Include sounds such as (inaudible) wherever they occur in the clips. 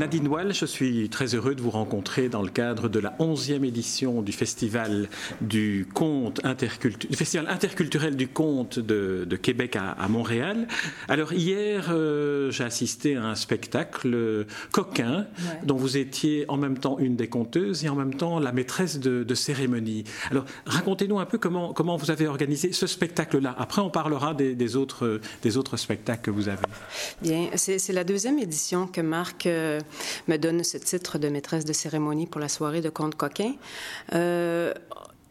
Nadine Wall, je suis très heureux de vous rencontrer dans le cadre de la 11e édition du Festival du conte interculturel, Festival interculturel du conte de, Québec à, Montréal. Alors hier, euh, j'ai assisté à un spectacle coquin dont vous étiez en même temps une des conteuses et en même temps la maîtresse de, cérémonie. Alors racontez-nous un peu comment, comment vous avez organisé ce spectacle-là. Après, on parlera des, autres, des autres spectacles que vous avez. Bien, c'est la deuxième édition que Marc euh, me donne ce titre de maîtresse de cérémonie pour la soirée de Conte Coquin. Euh,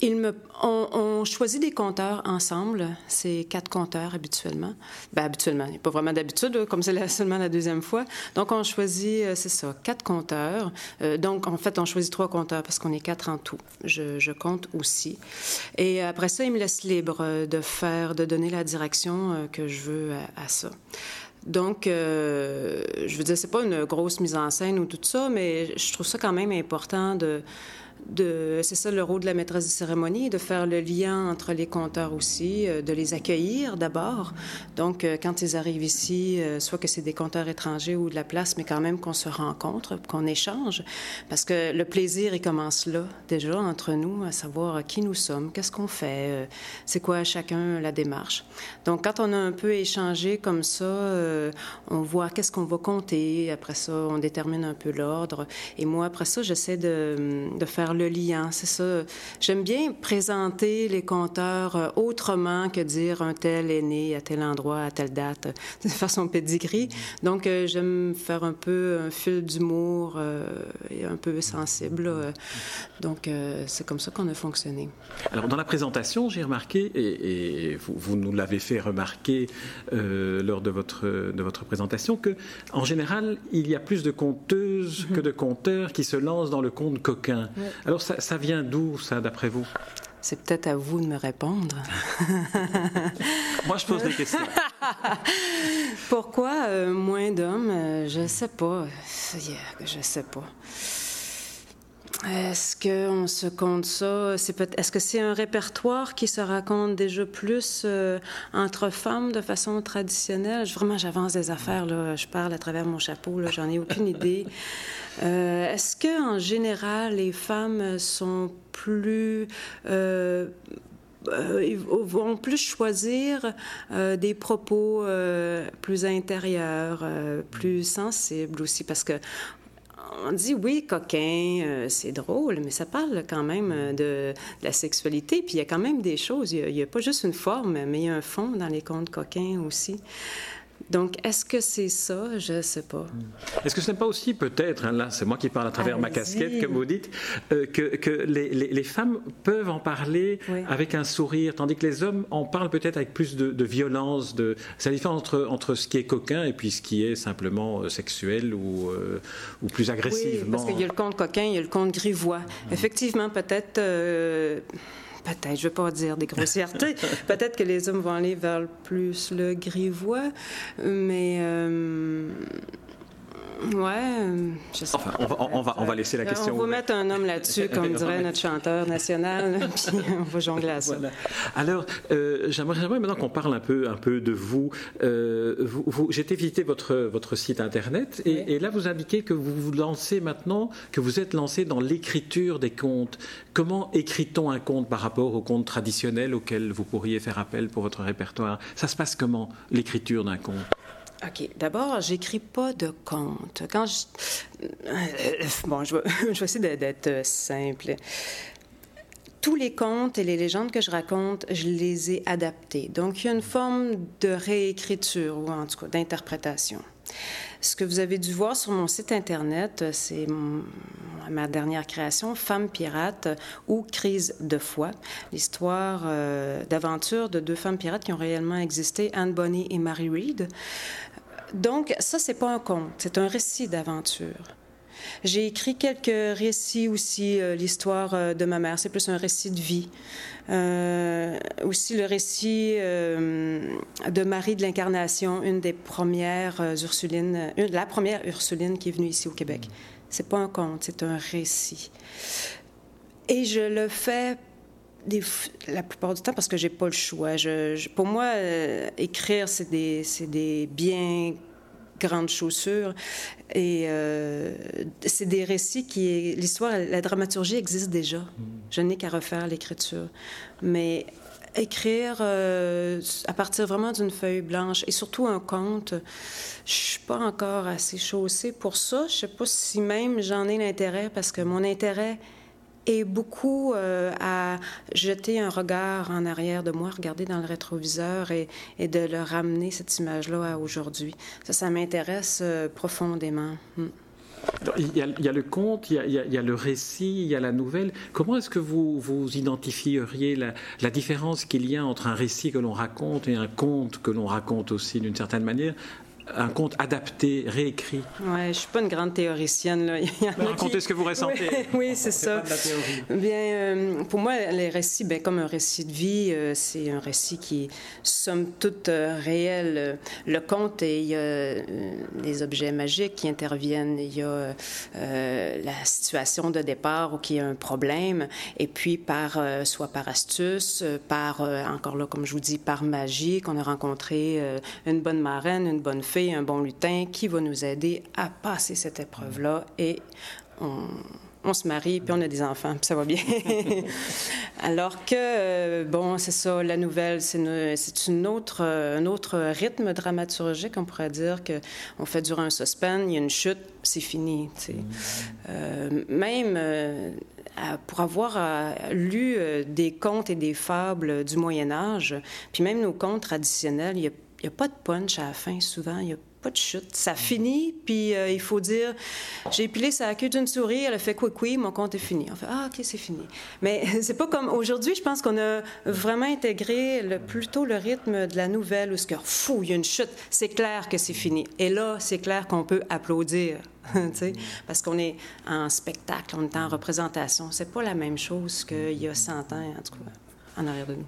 il me, on, choisit des compteurs ensemble. C'est quatre compteurs habituellement. Ben, habituellement, il n'y a pas vraiment d'habitude, comme c'est seulement la deuxième fois. Donc, on choisit, euh, c'est ça, quatre compteurs. donc, en fait, on choisit trois compteurs parce qu'on est quatre en tout. Je, compte aussi. Et après ça, il me laisse libre de faire, de donner la direction que je veux à ça. Donc, euh, je veux dire, c'est pas une grosse mise en scène ou tout ça, mais je trouve ça quand même important de, c'est ça le rôle de la maîtresse de cérémonie, de faire le lien entre les compteurs aussi, euh, de les accueillir d'abord. Donc, euh, quand ils arrivent ici, euh, soit que c'est des compteurs étrangers ou de la place, mais quand même qu'on se rencontre, qu'on échange, parce que le plaisir, il commence là, déjà, entre nous, à savoir qui nous sommes, qu'est-ce qu'on fait, c'est quoi chacun la démarche. Donc, quand on a un peu échangé comme ça, on voit qu'est-ce qu'on va compter, après ça, on détermine un peu l'ordre. Et moi, après ça, j'essaie de, de faire le lien. C'est ça. J'aime bien présenter les compteurs euh, autrement que dire un tel est né à tel endroit, à telle date, (laughs) de façon pedigree. Donc, euh, j'aime faire un peu un fil d'humour euh, et un peu sensible. Donc, c'est comme ça qu'on a fonctionné. Alors, dans la présentation, j'ai remarqué, et, vous, nous l'avez fait remarquer lors de votre, de votre présentation, que en général, il y a plus de conteuses que de conteurs qui se lancent dans le conte coquin. Alors ça, vient d'où, ça, d'après vous? C'est peut-être à vous de me répondre. (laughs) Moi, je pose des questions. (laughs) Pourquoi euh, moins d'hommes euh, Je ne sais pas. Je ne sais pas. Est-ce qu'on se compte ça? Est-ce que c'est un répertoire qui se raconte déjà plus euh, entre femmes de façon traditionnelle? Vraiment, j'avance des affaires, là. je parle à travers mon chapeau, j'en ai aucune (laughs) idée. Euh, est-ce qu'en général, les femmes sont plus... Euh, vont plus choisir des propos plus intérieurs, plus sensibles aussi, parce que on dit oui, coquin, euh, c'est drôle, mais ça parle quand même euh, de, la sexualité. Puis il y a quand même des choses. Il n'y a, pas juste une forme, mais il y a un fond dans les contes coquins aussi. Donc, est-ce que c'est ça? Je ne sais pas. Hmm. Est-ce que ce n'est pas aussi peut-être, hein, là, c'est moi qui parle à travers ma casquette, comme vous dites, euh, que, les, femmes peuvent en parler avec un sourire, tandis que les hommes en parlent peut-être avec plus de, violence. De... C'est la différence entre, entre ce qui est coquin et puis ce qui est simplement euh, sexuel ou, euh, ou plus agressivement. Oui, parce qu'il y a le conte coquin, il y a le conte grivois. Hmm. Effectivement, peut-être peut-être, je ne veux pas dire des grossièretés, (laughs) peut-être que les hommes vont aller vers plus le grivois, mais euh, Ouais, euh, je sais enfin, on va, on, va, on va laisser la question. On va mettre un homme (laughs) là-dessus, comme dirait notre chanteur national, (laughs) puis on va jongler à ça. Alors, euh, j'aimerais maintenant qu'on parle un peu, un peu de vous. Euh, vous, J'ai été visiter votre, votre site Internet, et, et, là, vous indiquez que vous vous lancez maintenant, que vous êtes lancé dans l'écriture des contes. Comment écrit-on un conte par rapport aux contes traditionnels auxquels vous pourriez faire appel pour votre répertoire? Ça se passe comment, l'écriture d'un conte? OK. D'abord, j'écris pas de contes. Quand je... Euh, bon, je vais, (laughs) je vais essayer d'être simple. Tous les contes et les légendes que je raconte, je les ai adaptés. Donc, il y a une forme de réécriture, ou en tout cas d'interprétation. Ce que vous avez dû voir sur mon site Internet, c'est ma dernière création, Femmes pirates ou Crise de foi, l'histoire euh, d'aventure de deux femmes pirates qui ont réellement existé, Anne Bonny et Mary Read. Donc, ça, c'est pas un conte, c'est un récit d'aventure. J'ai écrit quelques récits aussi, euh, l'histoire euh, de ma mère, c'est plus un récit de vie. Euh, aussi le récit de Marie de l'Incarnation, une des premières Ursulines, la première Ursuline qui est venue ici au Québec. C'est pas un conte, c'est un récit. Et je le fais la plupart du temps parce que j'ai pas le choix. pour moi, écrire, c'est des, des biens grandes chaussures. Et euh, c'est des récits qui... L'histoire, la dramaturgie existe déjà. Je n'ai qu'à refaire l'écriture. Mais écrire euh, à partir vraiment d'une feuille blanche et surtout un conte, je suis pas encore assez chaussée pour ça. Je sais pas si même j'en ai l'intérêt parce que mon intérêt est beaucoup euh, à jeter un regard en arrière de moi, regarder dans le rétroviseur et, et de le ramener, cette image-là, à aujourd'hui. Ça, ça m'intéresse euh, profondément. Hmm. Il y, a, le conte, il y a, le récit, il y a la nouvelle. Comment est-ce que vous, vous identifieriez la différence qu'il y a entre un récit que l'on raconte et un conte que l'on raconte aussi d'une certaine manière un conte adapté, réécrit. Oui, je ne suis pas une grande théoricienne. Là. (laughs) Racontez ce que vous ressentez. (laughs) Oui, c'est ça. Bien, euh, pour moi, les récits, bien, comme un récit de vie, euh, c'est un récit qui est somme toute euh, réel. Le conte, il y a des objets magiques qui interviennent, il y a la situation de départ ou qui y a un problème, et puis par, soit par astuce, par, encore là, comme je vous dis, par magie, qu'on a rencontré une bonne marraine, une bonne un bon lutin qui va nous aider à passer cette épreuve-là et on, se marie, puis on a des enfants, puis ça va bien. (laughs) Alors que, euh, bon, c'est ça, la nouvelle, c'est une, autre, un autre rythme dramaturgique, on pourrait dire, qu'on fait durer un suspense, il y a une chute, c'est fini. Euh, même euh, pour avoir lu des contes et des fables du Moyen Âge, puis même nos contes traditionnels, il y a n'y a pas de punch à la fin, souvent. Il n'y a pas de chute. Ça finit, puis euh, il faut dire j'ai épilé sa queue d'une souris, elle a fait quoi, quoi, mon compte est fini. On fait ah, OK, c'est fini. Mais (laughs) c'est pas comme aujourd'hui, je pense qu'on a vraiment intégré plutôt le rythme de la nouvelle où ce que fou, il y a une chute, c'est clair que c'est fini. Et là, c'est clair qu'on peut applaudir. (laughs) parce qu'on est en spectacle, on est en représentation. C'est pas la même chose qu'il y a 100 ans, en tout cas en arrière de nous.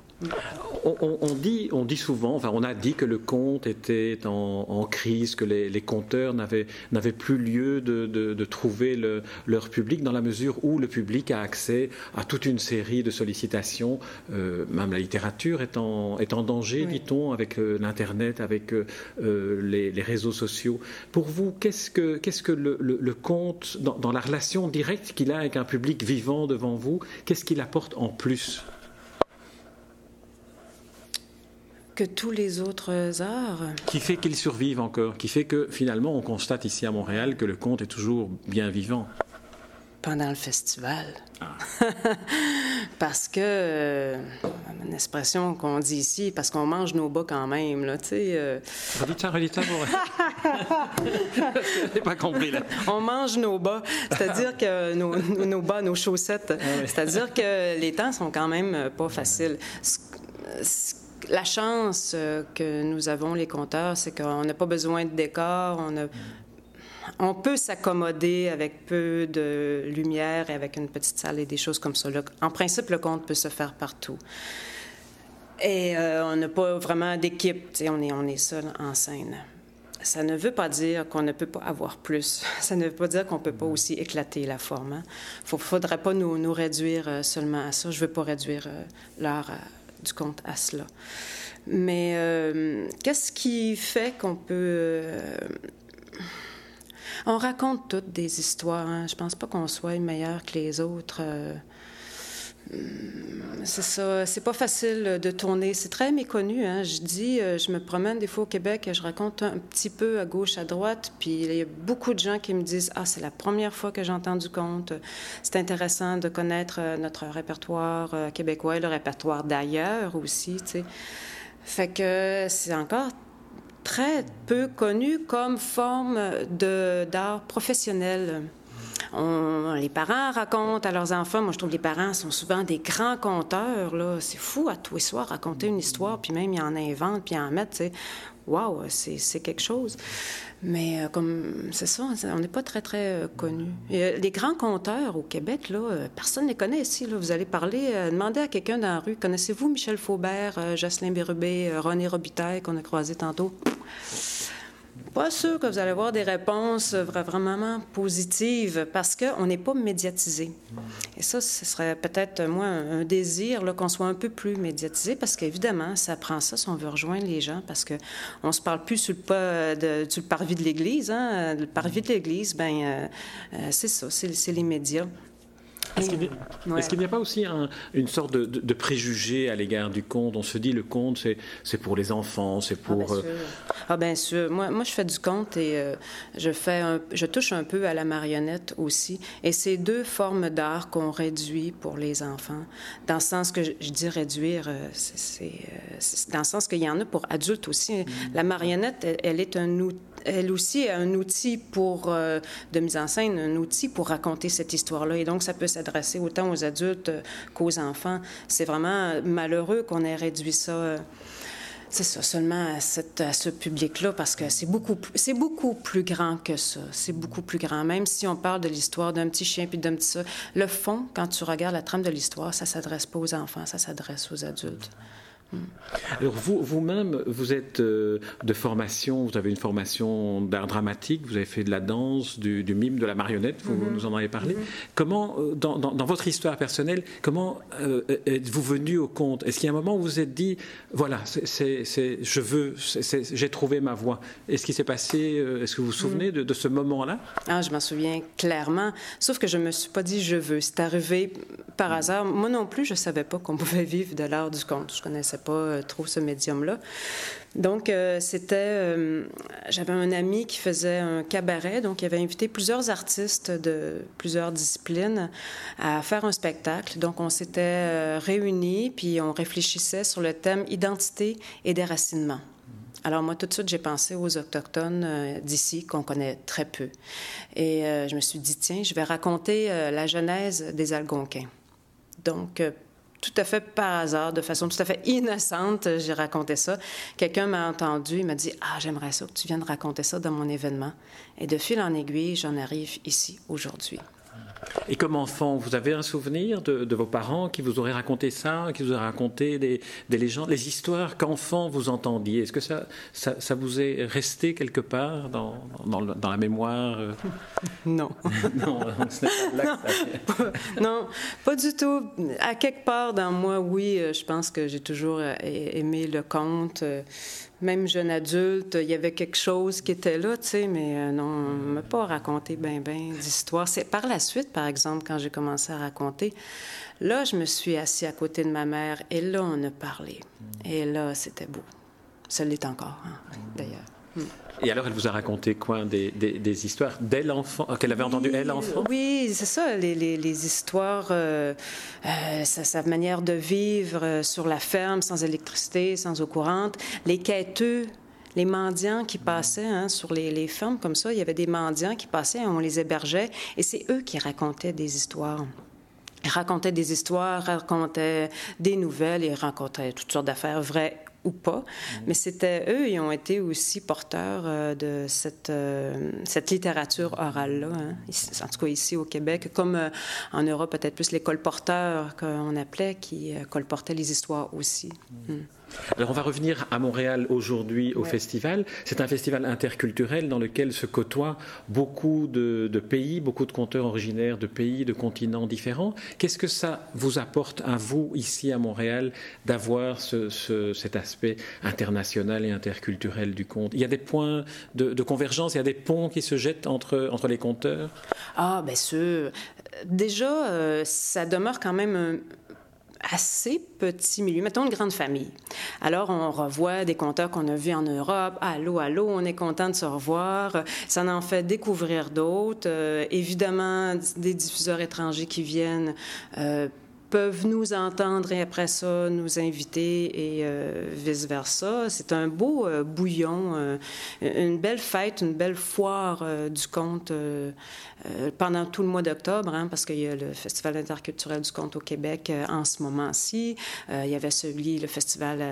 On, dit, on dit souvent, enfin on a dit que le conte était en, crise, que les, les conteurs n'avaient plus lieu de, trouver leur public dans la mesure où le public a accès à toute une série de sollicitations, euh, même la littérature est en, est en danger, dit-on, avec euh, l'Internet, avec euh, les, réseaux sociaux. Pour vous, qu'est-ce que, qu'est-ce que le, conte, dans, dans la relation directe qu'il a avec un public vivant devant vous, qu'est-ce qu'il apporte en plus? Que tous les autres arts. Qui fait qu'ils survivent encore, qui fait que finalement on constate ici à Montréal que le conte est toujours bien vivant. Pendant le festival. Ah. (laughs) parce que, euh, une expression qu'on dit ici, parce qu'on mange nos bas quand même, là, tu sais. Euh... N'ai (laughs) pas compris, là. On mange nos bas, c'est-à-dire que nos, nos, bas, nos chaussettes, ah c'est-à-dire que les temps sont quand même pas faciles la chance euh, que nous avons, les compteurs, c'est qu'on n'a pas besoin de décor, on, on peut s'accommoder avec peu de lumière et avec une petite salle et des choses comme ça. En principe, le compte peut se faire partout. Et euh, on n'a pas vraiment d'équipe, on est, on est seul en scène. Ça ne veut pas dire qu'on ne peut pas avoir plus. (laughs) Ça ne veut pas dire qu'on ne peut pas aussi éclater la forme. Il hein. ne faudrait pas nous, nous, réduire euh, seulement à ça. Je ne veux pas réduire l'art à du compte à cela. Mais euh, qu'est-ce qui fait qu'on peut... Euh, on raconte toutes des histoires. Hein? Je pense pas qu'on soit meilleur que les autres. Euh, c'est ça, c'est pas facile de tourner. C'est très méconnu. Hein. Je dis, euh, je me promène des fois au Québec et je raconte un petit peu à gauche, à droite, puis il y a beaucoup de gens qui me disent Ah, c'est la première fois que j'entends du conte. C'est intéressant de connaître euh, notre répertoire euh, québécois et le répertoire d'ailleurs aussi. Fait que c'est encore très peu connu comme forme d'art professionnel les parents racontent à leurs enfants. Moi, je trouve que les parents sont souvent des grands conteurs. Là. C'est fou à tous les soirs raconter une histoire, puis même ils en inventent, puis en mettent. Waouh, c'est quelque chose. Mais euh, comme c'est ça, on n'est pas très, très euh, connus. Euh, les grands conteurs au Québec, là, personne ne les connaît ici. Vous allez parler, demander à quelqu'un dans la rue, connaissez-vous Michel Faubert, Jocelyn Bérubé, René Robitaille qu'on a croisé tantôt? Pas sûr que vous allez avoir des réponses vraiment positives parce qu'on n'est pas médiatisé. Et ça, ce serait peut-être, moi, un désir qu'on soit un peu plus médiatisé parce qu'évidemment, ça prend ça si on veut rejoindre les gens parce qu'on ne se parle plus sur le, pas de, sur le parvis de l'Église. Hein? Le parvis de l'Église, ben euh, euh, c'est ça, c'est les médias. Est-ce qu'il n'y a pas aussi une sorte de, préjugé à l'égard du conte? On se dit le conte, c'est pour les enfants, c'est pour... Ah, bien sûr. Ah, bien sûr. Moi, moi, je fais du conte et euh, je, fais je touche un peu à la marionnette aussi. Et c'est deux formes d'art qu'on réduit pour les enfants. Dans le sens que je, dis réduire, euh, c'est euh, dans le sens qu'il y en a pour adultes aussi. Mm. La marionnette, elle, est un outil elle aussi un outil pour, de mise en scène, un outil pour raconter cette histoire-là. Et donc, ça peut s'adresser autant aux adultes euh, qu'aux enfants. C'est vraiment malheureux qu'on ait réduit ça. Euh, c'est ça, seulement à, ce public-là, parce que c'est beaucoup, c'est beaucoup plus grand que ça. C'est beaucoup plus grand. Même si on parle de l'histoire d'un petit chien puis d'un petit ça, le fond, quand tu regardes la trame de l'histoire, ça s'adresse pas aux enfants, ça s'adresse aux adultes. Alors vous, vous-même, vous êtes euh, de formation, vous avez une formation d'art dramatique, vous avez fait de la danse, du, mime, de la marionnette, vous mm-hmm. nous en avez parlé. Mm-hmm. Comment, euh, dans, dans, votre histoire personnelle, comment euh, êtes-vous venu au conte? Est-ce qu'il y a un moment où vous vous êtes dit, voilà, c'est, je veux, j'ai trouvé ma voie Est-ce qu'il s'est passé, est-ce que vous vous souvenez mm. de, ce moment-là? Ah, je m'en souviens clairement, sauf que je ne me suis pas dit je veux. C'est arrivé par hasard. Moi non plus, je ne savais pas qu'on pouvait vivre de l'art du conte. Je connaissais pas euh, trop ce médium-là. Donc, euh, c'était. Euh, j'avais un ami qui faisait un cabaret, donc il avait invité plusieurs artistes de plusieurs disciplines à faire un spectacle. Donc, on s'était réunis, puis on réfléchissait sur le thème identité et déracinement. Alors moi, tout de suite, j'ai pensé aux Autochtones d'ici, qu'on connaît très peu. Et je me suis dit, tiens, je vais raconter la genèse des Algonquins. Donc, tout à fait par hasard, de façon tout à fait innocente, j'ai raconté ça. Quelqu'un m'a entendu, il m'a dit Ah, j'aimerais ça que tu viennes raconter ça dans mon événement. Et de fil en aiguille, j'en arrive ici aujourd'hui. Et comme enfant, vous avez un souvenir de, vos parents qui vous auraient raconté ça, qui vous auraient raconté des, légendes, les histoires qu'enfant vous entendiez? Est-ce que ça, ça, vous est resté quelque part dans, dans, la mémoire? Euh? Non. non, non, pas du tout. À quelque part dans moi, oui, euh, je pense que j'ai toujours euh, aimé le conte même jeune adulte, il y avait quelque chose qui était là, tu sais, mais euh, non, on ne m'a pas raconté ben ben d'histoires. C'est par la suite, par exemple, quand j'ai commencé à raconter, là, je me suis assis à côté de ma mère et là, on a parlé. Et là, c'était beau. Ça l'est encore, hein, d'ailleurs. Et alors, elle vous a raconté quoi Des, des, histoires d'elle enfant, euh, qu'elle avait entendues elle enfant? Oui, c'est ça, les, les, histoires, euh, euh, sa, manière de vivre sur la ferme, sans électricité, sans eau courante, les quêteux les mendiants qui passaient hein, sur les, les, fermes comme ça, il y avait des mendiants qui passaient, on les hébergeait, et c'est eux qui racontaient des histoires. Ils racontaient des histoires, racontaient des nouvelles, ils racontaient toutes sortes d'affaires vraies ou pas. Mais c'était eux, ils ont été aussi porteurs euh, de cette, euh, cette littérature orale-là, hein. en tout cas ici au Québec, comme euh, en Europe, peut-être plus les colporteurs qu'on appelait, qui colportaient les histoires aussi. Mm. Mm. Alors on va revenir à Montréal aujourd'hui au festival. C'est un festival interculturel dans lequel se côtoient beaucoup de, pays, beaucoup de conteurs originaires de pays, de continents différents. Qu'est-ce que ça vous apporte à vous ici à Montréal d'avoir cet aspect international et interculturel du conte? Il y a des points de, convergence, il y a des ponts qui se jettent entre, entre les conteurs? Ah, bien sûr. Déjà, euh, ça demeure quand même un assez petit milieu, mettons une grande famille. Alors, on revoit des conteurs qu'on a vus en Europe. Allô, allô, on est content de se revoir. Ça en fait découvrir d'autres. Euh, évidemment, des diffuseurs étrangers qui viennent euh, peuvent nous entendre et après ça nous inviter et euh, vice-versa. C'est un beau bouillon, une belle fête, une belle foire du conte euh, pendant tout le mois d'octobre, hein, parce qu'il y a le Festival interculturel du conte au Québec euh, en ce moment-ci. Euh, il y avait celui, le festival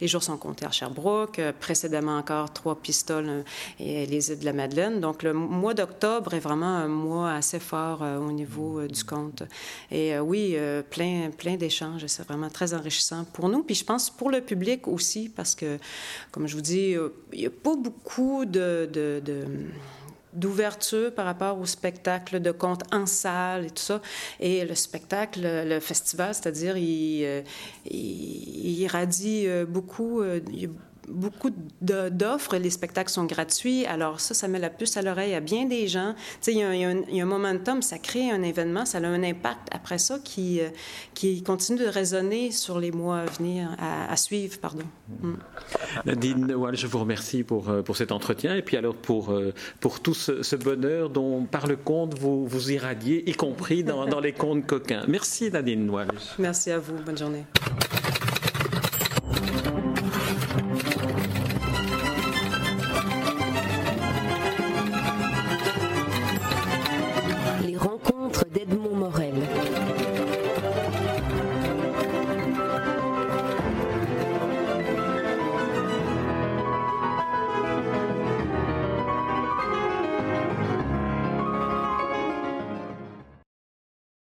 Les jours sont comptés à Sherbrooke, précédemment encore Trois Pistoles et les îles de la Madeleine. Donc le mois d'octobre est vraiment un mois assez fort au niveau du conte. Et oui, plein plein, plein d'échanges. C'est vraiment très enrichissant pour nous. Puis je pense pour le public aussi, parce que, comme je vous dis, il n'y a pas beaucoup d'ouverture par rapport au spectacle de contes en salle et tout ça. Et le spectacle, le festival, c'est-à-dire, il, il, irradie beaucoup, il beaucoup d'offres. Les spectacles sont gratuits. Alors ça, ça met la puce à l'oreille à bien des gens. Tu sais, il y, a, il, y a un, momentum, ça crée un événement, ça a un impact après ça qui, euh, qui continue de résonner sur les mois à venir, à, suivre, pardon. Mm. Nadine je vous remercie pour, euh, pour cet entretien et puis alors pour, euh, pour tout ce, bonheur dont par le conte vous, vous irradiez, y compris dans, dans les contes coquins. Merci Nadine Walsh. Merci à vous. Bonne journée.